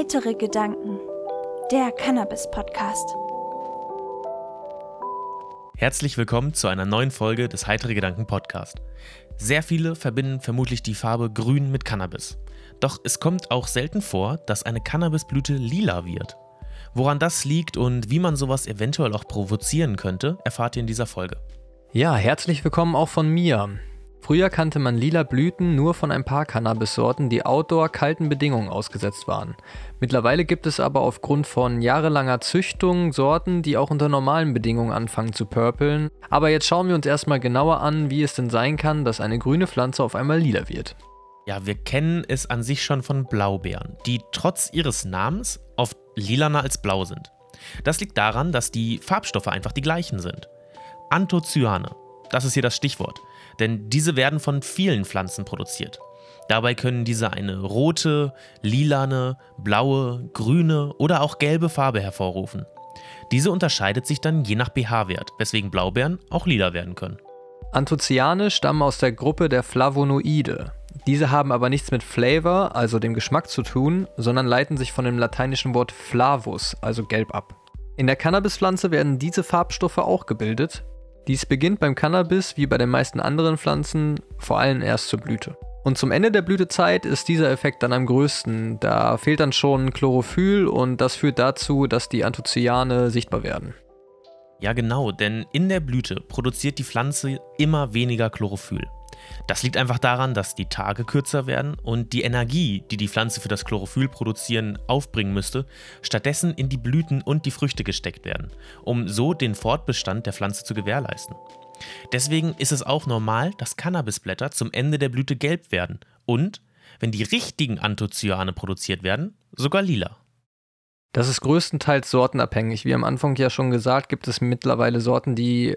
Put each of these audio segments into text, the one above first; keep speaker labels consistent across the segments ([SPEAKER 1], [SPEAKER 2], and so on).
[SPEAKER 1] Heitere Gedanken, der Cannabis-Podcast.
[SPEAKER 2] Herzlich willkommen zu einer neuen Folge des Heitere Gedanken Podcast. Sehr viele verbinden vermutlich die Farbe Grün mit Cannabis. Doch es kommt auch selten vor, dass eine Cannabisblüte lila wird. Woran das liegt und wie man sowas eventuell auch provozieren könnte, erfahrt ihr in dieser Folge.
[SPEAKER 3] Ja, herzlich willkommen auch von mir. Früher kannte man lila Blüten nur von ein paar Cannabissorten, die outdoor kalten Bedingungen ausgesetzt waren. Mittlerweile gibt es aber aufgrund von jahrelanger Züchtung Sorten, die auch unter normalen Bedingungen anfangen zu purpeln. Aber jetzt schauen wir uns erstmal genauer an, wie es denn sein kann, dass eine grüne Pflanze auf einmal lila wird.
[SPEAKER 2] Ja, wir kennen es an sich schon von Blaubeeren, die trotz ihres Namens oft lilaner als blau sind. Das liegt daran, dass die Farbstoffe einfach die gleichen sind. Anthocyane, das ist hier das Stichwort denn diese werden von vielen Pflanzen produziert. Dabei können diese eine rote, lilane, blaue, grüne oder auch gelbe Farbe hervorrufen. Diese unterscheidet sich dann je nach pH-Wert, weswegen Blaubeeren auch lila werden können.
[SPEAKER 3] Anthocyane stammen aus der Gruppe der Flavonoide. Diese haben aber nichts mit Flavor, also dem Geschmack zu tun, sondern leiten sich von dem lateinischen Wort flavus, also gelb ab. In der Cannabispflanze werden diese Farbstoffe auch gebildet, dies beginnt beim Cannabis wie bei den meisten anderen Pflanzen vor allem erst zur Blüte. Und zum Ende der Blütezeit ist dieser Effekt dann am größten. Da fehlt dann schon Chlorophyll und das führt dazu, dass die Anthocyane sichtbar werden.
[SPEAKER 2] Ja genau, denn in der Blüte produziert die Pflanze immer weniger Chlorophyll. Das liegt einfach daran, dass die Tage kürzer werden und die Energie, die die Pflanze für das Chlorophyll produzieren aufbringen müsste, stattdessen in die Blüten und die Früchte gesteckt werden, um so den Fortbestand der Pflanze zu gewährleisten. Deswegen ist es auch normal, dass Cannabisblätter zum Ende der Blüte gelb werden und, wenn die richtigen Anthocyane produziert werden, sogar lila.
[SPEAKER 3] Das ist größtenteils sortenabhängig. Wie am Anfang ja schon gesagt, gibt es mittlerweile Sorten, die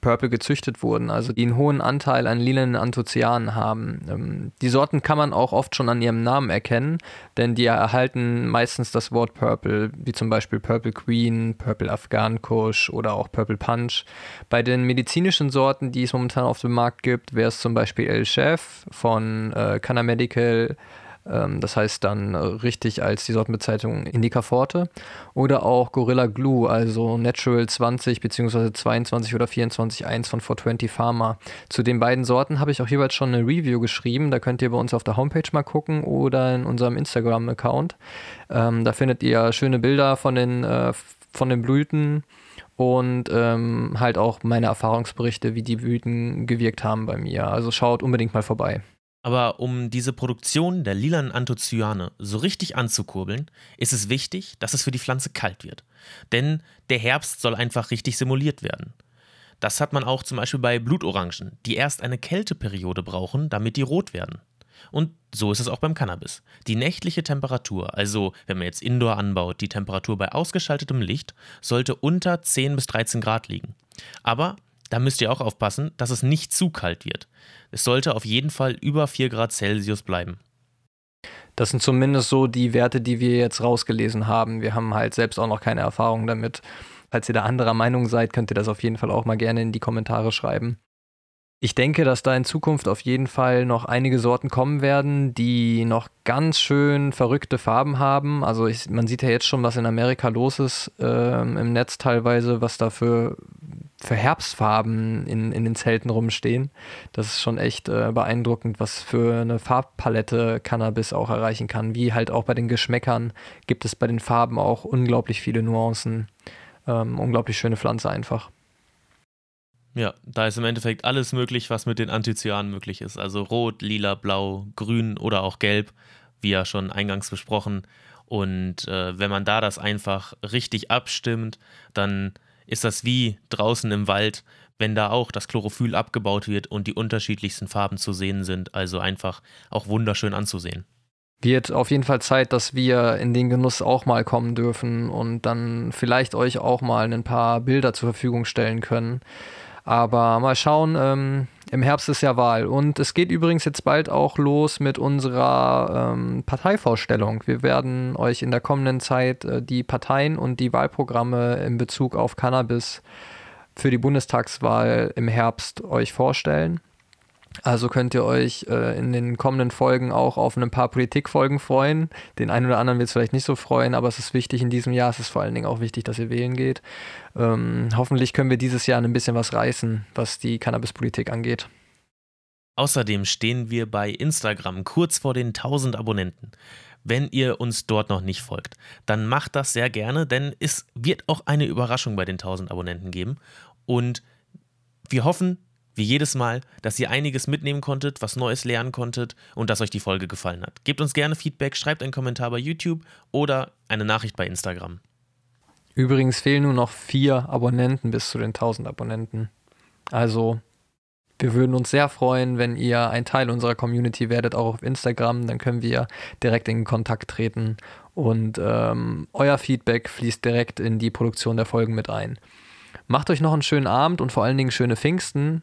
[SPEAKER 3] Purple gezüchtet wurden, also die einen hohen Anteil an lilanen Anthoцyanen haben. Ähm, die Sorten kann man auch oft schon an ihrem Namen erkennen, denn die erhalten meistens das Wort Purple, wie zum Beispiel Purple Queen, Purple Afghan Kush oder auch Purple Punch. Bei den medizinischen Sorten, die es momentan auf dem Markt gibt, wäre es zum Beispiel El Chef von äh, Canna Medical, das heißt dann äh, richtig als die Sortenbezeichnung Indica Forte. Oder auch Gorilla Glue, also Natural 20 bzw. 22 oder 24 1 von 420 Pharma. Zu den beiden Sorten habe ich auch jeweils schon eine Review geschrieben. Da könnt ihr bei uns auf der Homepage mal gucken oder in unserem Instagram-Account. Ähm, da findet ihr schöne Bilder von den, äh, von den Blüten und ähm, halt auch meine Erfahrungsberichte, wie die Blüten gewirkt haben bei mir. Also schaut unbedingt mal vorbei.
[SPEAKER 2] Aber um diese Produktion der lilanen Anthocyane so richtig anzukurbeln, ist es wichtig, dass es für die Pflanze kalt wird. Denn der Herbst soll einfach richtig simuliert werden. Das hat man auch zum Beispiel bei Blutorangen, die erst eine Kälteperiode brauchen, damit die rot werden. Und so ist es auch beim Cannabis. Die nächtliche Temperatur, also wenn man jetzt Indoor anbaut, die Temperatur bei ausgeschaltetem Licht, sollte unter 10 bis 13 Grad liegen. Aber da müsst ihr auch aufpassen, dass es nicht zu kalt wird. Es sollte auf jeden Fall über 4 Grad Celsius bleiben.
[SPEAKER 3] Das sind zumindest so die Werte, die wir jetzt rausgelesen haben. Wir haben halt selbst auch noch keine Erfahrung damit. Falls ihr da anderer Meinung seid, könnt ihr das auf jeden Fall auch mal gerne in die Kommentare schreiben. Ich denke, dass da in Zukunft auf jeden Fall noch einige Sorten kommen werden, die noch ganz schön verrückte Farben haben. Also ich, man sieht ja jetzt schon, was in Amerika los ist äh, im Netz teilweise, was da für für Herbstfarben in, in den Zelten rumstehen. Das ist schon echt äh, beeindruckend, was für eine Farbpalette Cannabis auch erreichen kann. Wie halt auch bei den Geschmäckern gibt es bei den Farben auch unglaublich viele Nuancen. Ähm, unglaublich schöne Pflanze einfach.
[SPEAKER 2] Ja, da ist im Endeffekt alles möglich, was mit den Anthocyanen möglich ist. Also rot, lila, blau, grün oder auch gelb, wie ja schon eingangs besprochen. Und äh, wenn man da das einfach richtig abstimmt, dann ist das wie draußen im Wald, wenn da auch das Chlorophyll abgebaut wird und die unterschiedlichsten Farben zu sehen sind. Also einfach auch wunderschön anzusehen.
[SPEAKER 3] Wird auf jeden Fall Zeit, dass wir in den Genuss auch mal kommen dürfen und dann vielleicht euch auch mal ein paar Bilder zur Verfügung stellen können. Aber mal schauen, ähm, im Herbst ist ja Wahl. Und es geht übrigens jetzt bald auch los mit unserer ähm, Parteivorstellung. Wir werden euch in der kommenden Zeit äh, die Parteien und die Wahlprogramme in Bezug auf Cannabis für die Bundestagswahl im Herbst euch vorstellen. Also könnt ihr euch äh, in den kommenden Folgen auch auf ein paar Politikfolgen freuen. Den einen oder anderen wird es vielleicht nicht so freuen, aber es ist wichtig in diesem Jahr. Es ist vor allen Dingen auch wichtig, dass ihr wählen geht. Ähm, hoffentlich können wir dieses Jahr ein bisschen was reißen, was die Cannabispolitik angeht.
[SPEAKER 2] Außerdem stehen wir bei Instagram kurz vor den 1000 Abonnenten. Wenn ihr uns dort noch nicht folgt, dann macht das sehr gerne, denn es wird auch eine Überraschung bei den 1000 Abonnenten geben. Und wir hoffen, wie jedes Mal, dass ihr einiges mitnehmen konntet, was Neues lernen konntet und dass euch die Folge gefallen hat. Gebt uns gerne Feedback, schreibt einen Kommentar bei YouTube oder eine Nachricht bei Instagram.
[SPEAKER 3] Übrigens fehlen nur noch vier Abonnenten bis zu den 1000 Abonnenten. Also wir würden uns sehr freuen, wenn ihr ein Teil unserer Community werdet, auch auf Instagram. Dann können wir direkt in Kontakt treten und ähm, euer Feedback fließt direkt in die Produktion der Folgen mit ein. Macht euch noch einen schönen Abend und vor allen Dingen schöne Pfingsten